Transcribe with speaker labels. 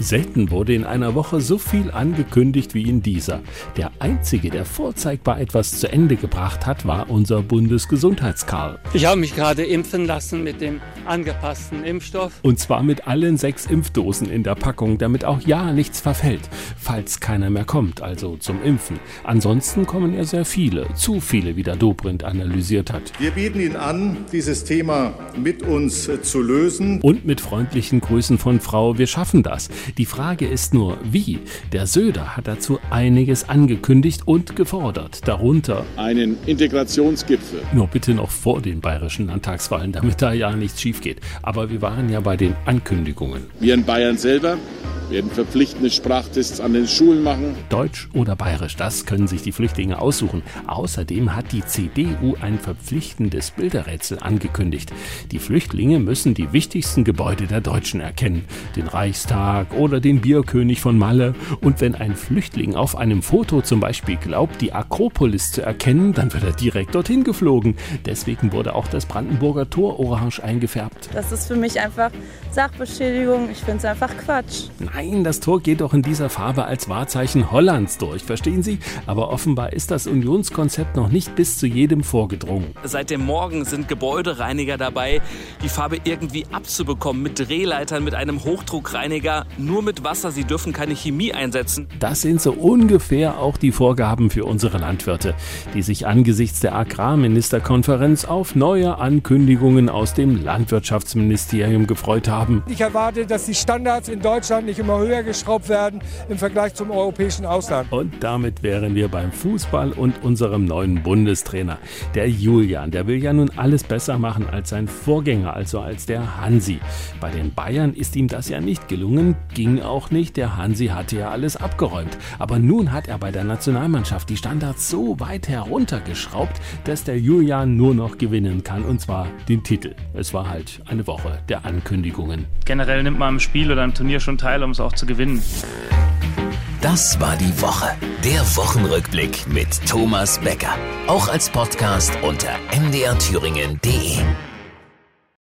Speaker 1: Selten wurde in einer Woche so viel angekündigt wie in dieser. Der einzige, der vorzeigbar etwas zu Ende gebracht hat, war unser Bundesgesundheitskarl.
Speaker 2: Ich habe mich gerade impfen lassen mit dem angepassten Impfstoff.
Speaker 1: Und zwar mit allen sechs Impfdosen in der Packung, damit auch ja nichts verfällt, falls keiner mehr kommt, also zum Impfen. Ansonsten kommen ja sehr viele, zu viele, wie der Dobrindt analysiert hat.
Speaker 3: Wir bieten Ihnen an, dieses Thema mit uns zu lösen.
Speaker 1: Und mit freundlichen Grüßen von Frau, wir schaffen das. Die Frage ist nur, wie? Der Söder hat dazu einiges angekündigt und gefordert, darunter
Speaker 4: einen Integrationsgipfel.
Speaker 1: Nur bitte noch vor den bayerischen Landtagswahlen, damit da ja nichts schief geht. Aber wir waren ja bei den Ankündigungen.
Speaker 4: Wir in Bayern selber werden verpflichtende Sprachtests an den Schulen machen.
Speaker 1: Deutsch oder Bayerisch, das können sich die Flüchtlinge aussuchen. Außerdem hat die CDU ein verpflichtendes Bilderrätsel angekündigt. Die Flüchtlinge müssen die wichtigsten Gebäude der Deutschen erkennen. Den Reichstag oder den Bierkönig von Malle. Und wenn ein Flüchtling auf einem Foto zum Beispiel glaubt, die Akropolis zu erkennen, dann wird er direkt dorthin geflogen. Deswegen wurde auch das Brandenburger Tor orange eingefärbt.
Speaker 5: Das ist für mich einfach Sachbeschädigung. Ich finde es einfach Quatsch.
Speaker 1: Nein, das Tor geht doch in dieser Farbe als Wahrzeichen Hollands durch, verstehen Sie? Aber offenbar ist das Unionskonzept noch nicht bis zu jedem vorgedrungen.
Speaker 6: Seit dem Morgen sind Gebäudereiniger dabei, die Farbe irgendwie abzubekommen. Mit Drehleitern, mit einem Hochdruckreiniger, nur mit Wasser. Sie dürfen keine Chemie einsetzen.
Speaker 1: Das sind so ungefähr auch die Vorgaben für unsere Landwirte, die sich angesichts der Agrarministerkonferenz auf neue Ankündigungen aus dem Landwirtschaftsministerium gefreut haben.
Speaker 7: Ich erwarte, dass die Standards in Deutschland nicht immer höher geschraubt werden im Vergleich zum europäischen Ausland.
Speaker 1: Und damit wären wir beim Fußball und unserem neuen Bundestrainer. Der Julian, der will ja nun alles besser machen als sein Vorgänger, also als der Hansi. Bei den Bayern ist ihm das ja nicht gelungen, ging auch nicht. Der Hansi hatte ja alles abgeräumt. Aber nun hat er bei der Nationalmannschaft die Standards so weit heruntergeschraubt, dass der Julian nur noch gewinnen kann, und zwar den Titel. Es war halt eine Woche der Ankündigungen.
Speaker 8: Generell nimmt man am Spiel oder am Turnier schon teil, um es auch zu gewinnen.
Speaker 9: Das war die Woche. Der Wochenrückblick mit Thomas Becker. Auch als Podcast unter mdrthüringen.de.